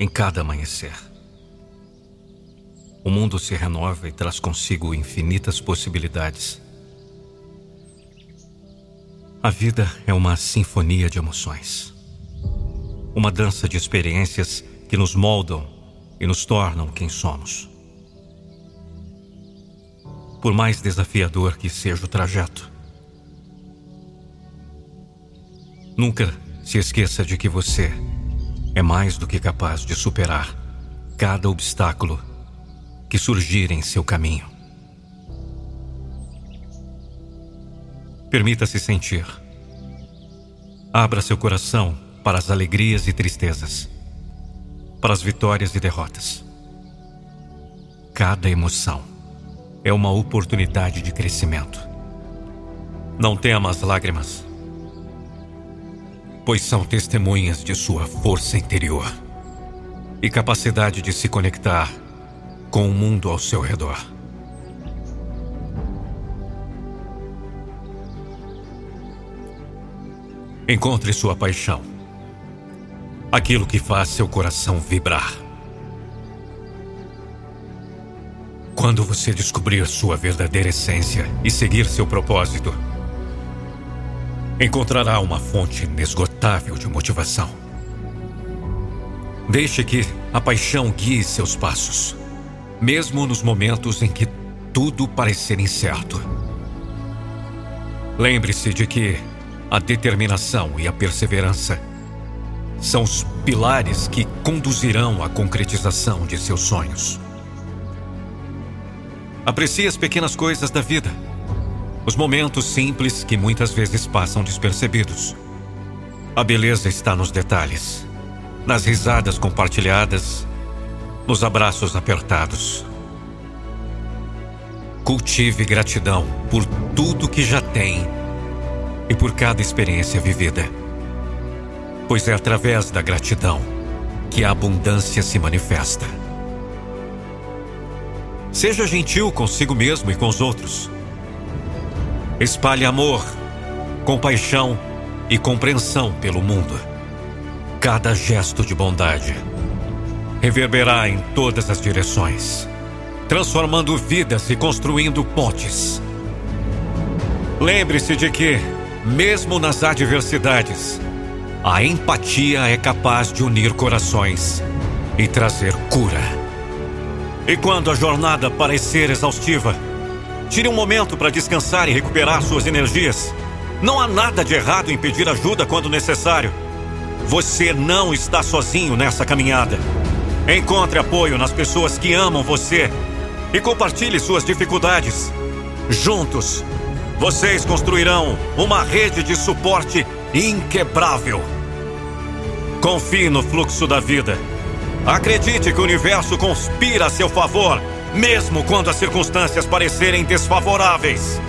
em cada amanhecer. O mundo se renova e traz consigo infinitas possibilidades. A vida é uma sinfonia de emoções. Uma dança de experiências que nos moldam e nos tornam quem somos. Por mais desafiador que seja o trajeto, nunca se esqueça de que você é mais do que capaz de superar cada obstáculo que surgir em seu caminho. Permita-se sentir. Abra seu coração para as alegrias e tristezas, para as vitórias e derrotas. Cada emoção é uma oportunidade de crescimento. Não tema as lágrimas pois são testemunhas de sua força interior e capacidade de se conectar com o mundo ao seu redor. Encontre sua paixão, aquilo que faz seu coração vibrar. Quando você descobrir sua verdadeira essência e seguir seu propósito, encontrará uma fonte inesgotável de motivação. Deixe que a paixão guie seus passos, mesmo nos momentos em que tudo parecer incerto. Lembre-se de que a determinação e a perseverança são os pilares que conduzirão à concretização de seus sonhos. Aprecie as pequenas coisas da vida os momentos simples que muitas vezes passam despercebidos. A beleza está nos detalhes, nas risadas compartilhadas, nos abraços apertados. Cultive gratidão por tudo que já tem e por cada experiência vivida. Pois é através da gratidão que a abundância se manifesta. Seja gentil consigo mesmo e com os outros. Espalhe amor, compaixão e compreensão pelo mundo. Cada gesto de bondade reverberará em todas as direções, transformando vidas e construindo pontes. Lembre-se de que, mesmo nas adversidades, a empatia é capaz de unir corações e trazer cura. E quando a jornada parecer exaustiva, Tire um momento para descansar e recuperar suas energias. Não há nada de errado em pedir ajuda quando necessário. Você não está sozinho nessa caminhada. Encontre apoio nas pessoas que amam você e compartilhe suas dificuldades. Juntos, vocês construirão uma rede de suporte inquebrável. Confie no fluxo da vida. Acredite que o universo conspira a seu favor mesmo quando as circunstâncias parecerem desfavoráveis.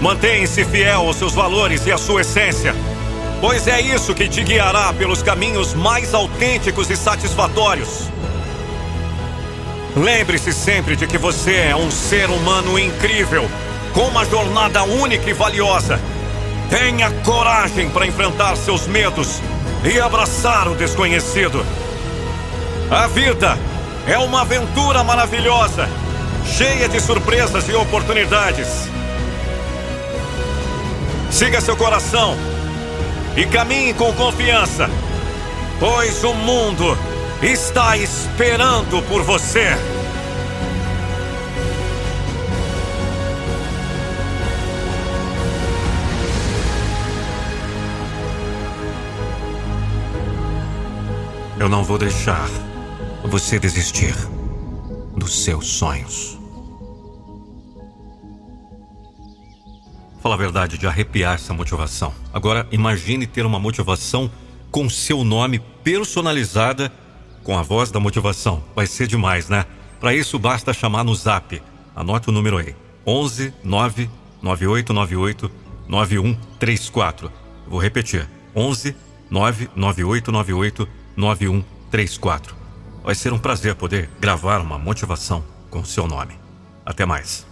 Mantenha-se fiel aos seus valores e à sua essência pois é isso que te guiará pelos caminhos mais autênticos e satisfatórios. Lembre-se sempre de que você é um ser humano incrível, com uma jornada única e valiosa. Tenha coragem para enfrentar seus medos e abraçar o desconhecido. A vida é uma aventura maravilhosa, cheia de surpresas e oportunidades. Siga seu coração e caminhe com confiança, pois o mundo está esperando por você. Eu não vou deixar você desistir dos seus sonhos. Fala a verdade, de arrepiar essa motivação. Agora, imagine ter uma motivação com seu nome personalizada com a voz da motivação. Vai ser demais, né? Para isso, basta chamar no zap. Anote o número aí: 11 9 9898 9134. Vou repetir: 11 99898 9134. Vai ser um prazer poder gravar uma motivação com seu nome. Até mais.